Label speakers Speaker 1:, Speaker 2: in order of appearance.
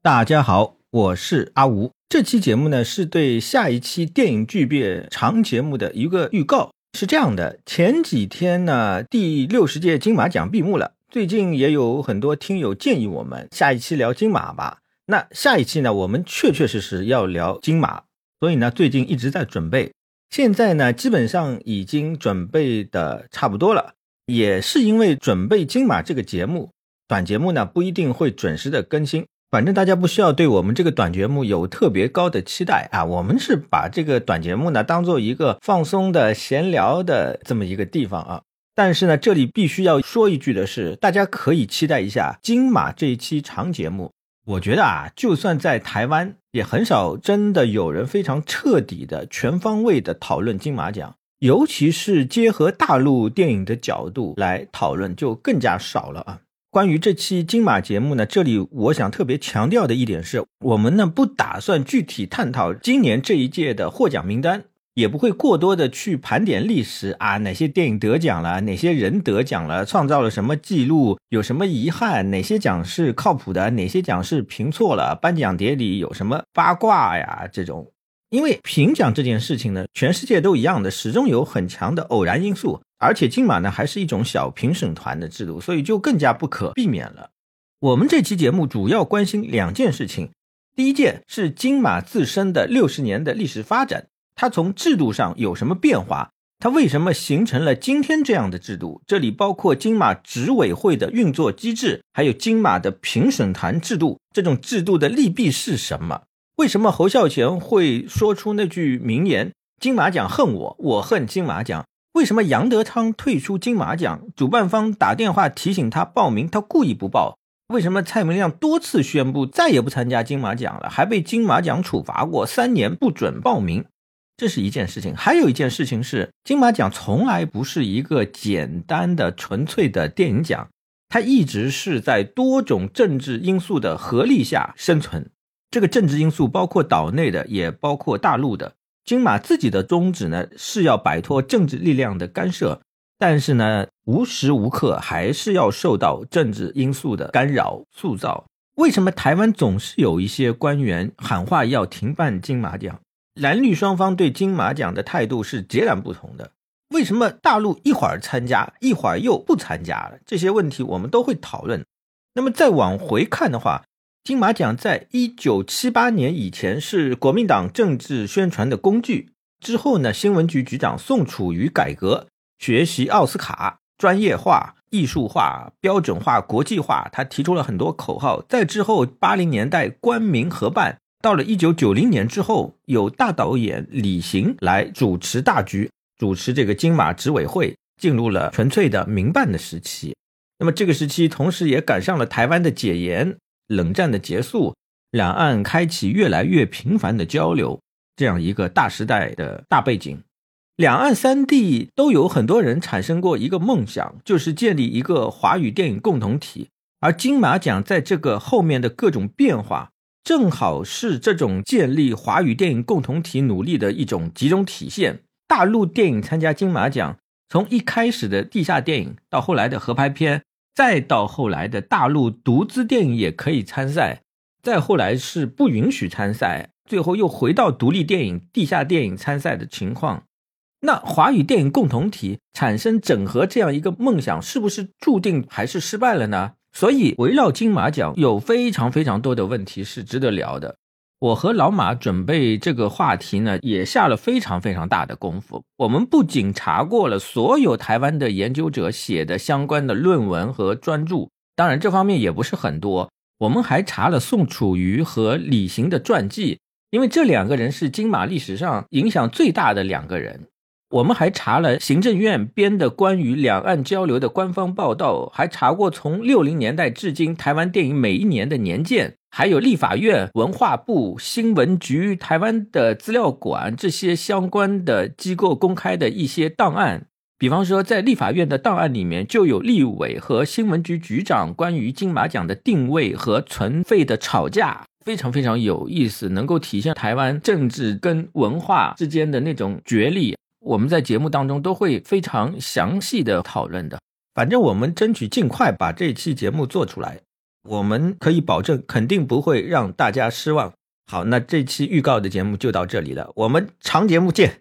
Speaker 1: 大家好，我是阿吴。这期节目呢是对下一期电影巨变长节目的一个预告。是这样的，前几天呢，第六十届金马奖闭幕了。最近也有很多听友建议我们下一期聊金马吧。那下一期呢，我们确确实实要聊金马，所以呢，最近一直在准备。现在呢，基本上已经准备的差不多了。也是因为准备金马这个节目，短节目呢不一定会准时的更新。反正大家不需要对我们这个短节目有特别高的期待啊。我们是把这个短节目呢当做一个放松的闲聊的这么一个地方啊。但是呢，这里必须要说一句的是，大家可以期待一下金马这一期长节目。我觉得啊，就算在台湾，也很少真的有人非常彻底的、全方位的讨论金马奖。尤其是结合大陆电影的角度来讨论，就更加少了啊。关于这期金马节目呢，这里我想特别强调的一点是，我们呢不打算具体探讨今年这一届的获奖名单，也不会过多的去盘点历史啊，哪些电影得奖了，哪些人得奖了，创造了什么记录，有什么遗憾，哪些奖是靠谱的，哪些奖是评错了，颁奖典礼有什么八卦呀这种。因为评奖这件事情呢，全世界都一样的，始终有很强的偶然因素，而且金马呢还是一种小评审团的制度，所以就更加不可避免了。我们这期节目主要关心两件事情，第一件是金马自身的六十年的历史发展，它从制度上有什么变化？它为什么形成了今天这样的制度？这里包括金马执委会的运作机制，还有金马的评审团制度，这种制度的利弊是什么？为什么侯孝贤会说出那句名言“金马奖恨我，我恨金马奖”？为什么杨德昌退出金马奖？主办方打电话提醒他报名，他故意不报？为什么蔡明亮多次宣布再也不参加金马奖了，还被金马奖处罚过三年不准报名？这是一件事情。还有一件事情是，金马奖从来不是一个简单的、纯粹的电影奖，它一直是在多种政治因素的合力下生存。这个政治因素包括岛内的，也包括大陆的。金马自己的宗旨呢，是要摆脱政治力量的干涉，但是呢，无时无刻还是要受到政治因素的干扰塑造。为什么台湾总是有一些官员喊话要停办金马奖？蓝绿双方对金马奖的态度是截然不同的。为什么大陆一会儿参加，一会儿又不参加了？这些问题我们都会讨论。那么再往回看的话。金马奖在一九七八年以前是国民党政治宣传的工具。之后呢，新闻局局长宋楚瑜改革，学习奥斯卡，专业化、艺术化、标准化、国际化，他提出了很多口号。在之后八零年代官民合办，到了一九九零年之后，有大导演李行来主持大局，主持这个金马执委会，进入了纯粹的民办的时期。那么这个时期，同时也赶上了台湾的解严。冷战的结束，两岸开启越来越频繁的交流，这样一个大时代的大背景，两岸三地都有很多人产生过一个梦想，就是建立一个华语电影共同体。而金马奖在这个后面的各种变化，正好是这种建立华语电影共同体努力的一种集中体现。大陆电影参加金马奖，从一开始的地下电影，到后来的合拍片。再到后来的大陆独资电影也可以参赛，再后来是不允许参赛，最后又回到独立电影、地下电影参赛的情况。那华语电影共同体产生整合这样一个梦想，是不是注定还是失败了呢？所以围绕金马奖有非常非常多的问题是值得聊的。我和老马准备这个话题呢，也下了非常非常大的功夫。我们不仅查过了所有台湾的研究者写的相关的论文和专著，当然这方面也不是很多。我们还查了宋楚瑜和李行的传记，因为这两个人是金马历史上影响最大的两个人。我们还查了行政院编的关于两岸交流的官方报道，还查过从六零年代至今台湾电影每一年的年鉴。还有立法院、文化部、新闻局、台湾的资料馆这些相关的机构公开的一些档案，比方说在立法院的档案里面就有立委和新闻局局长关于金马奖的定位和存废的吵架，非常非常有意思，能够体现台湾政治跟文化之间的那种角力。我们在节目当中都会非常详细的讨论的，反正我们争取尽快把这期节目做出来。我们可以保证肯定不会让大家失望。好，那这期预告的节目就到这里了，我们长节目见。